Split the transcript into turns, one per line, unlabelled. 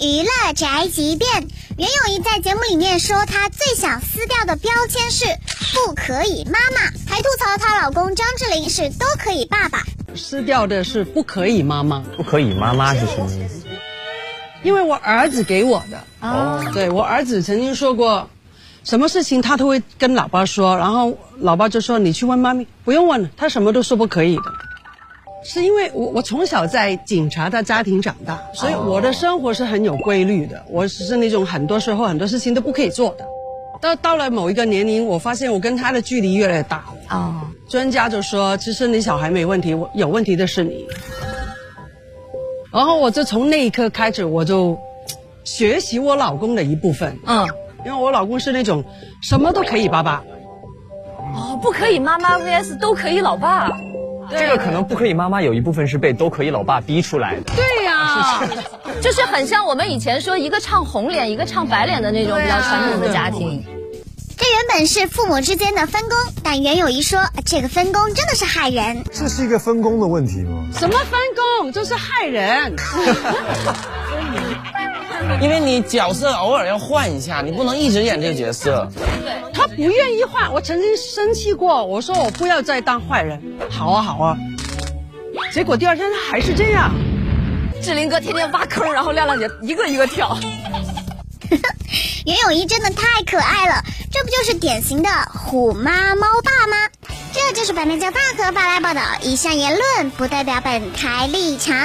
娱乐宅急便。袁咏仪在节目里面说，她最想撕掉的标签是“不可以妈妈”，还吐槽她老公张智霖是“都可以爸爸”。
撕掉的是“不可以妈妈”，
不可以妈妈是什么意思？
因为我儿子给我的。哦，对我儿子曾经说过，什么事情他都会跟老爸说，然后老爸就说：“你去问妈咪，不用问了，他什么都说不可以的。”是因为我我从小在警察的家庭长大，所以我的生活是很有规律的。我是那种很多时候很多事情都不可以做的。到到了某一个年龄，我发现我跟他的距离越来越大。哦，专家就说，其实你小孩没问题，我有问题的是你。然后我就从那一刻开始，我就学习我老公的一部分。嗯，因为我老公是那种什么都可以爸爸。
哦，不可以妈妈 vs 都可以老爸。
这个可能不可以，妈妈有一部分是被都可以老爸逼出来的。
对呀，就是很像我们以前说一个唱红脸，一个唱白脸的那种比较传统的家庭。
这原本是父母之间的分工，但袁咏仪说这个分工真的是害人。
这是一个分工的问题吗？
什么分工？就是害人。
因为你角色偶尔要换一下，你不能一直演这个角色。
不愿意换，我曾经生气过，我说我不要再当坏人。好啊好啊，结果第二天他还是这样。
志林哥天天挖坑，然后亮亮姐一个一个跳。
袁咏仪真的太可爱了，这不就是典型的虎妈猫爸吗？这就是本台叫大和发来报道，以上言论不代表本台立场。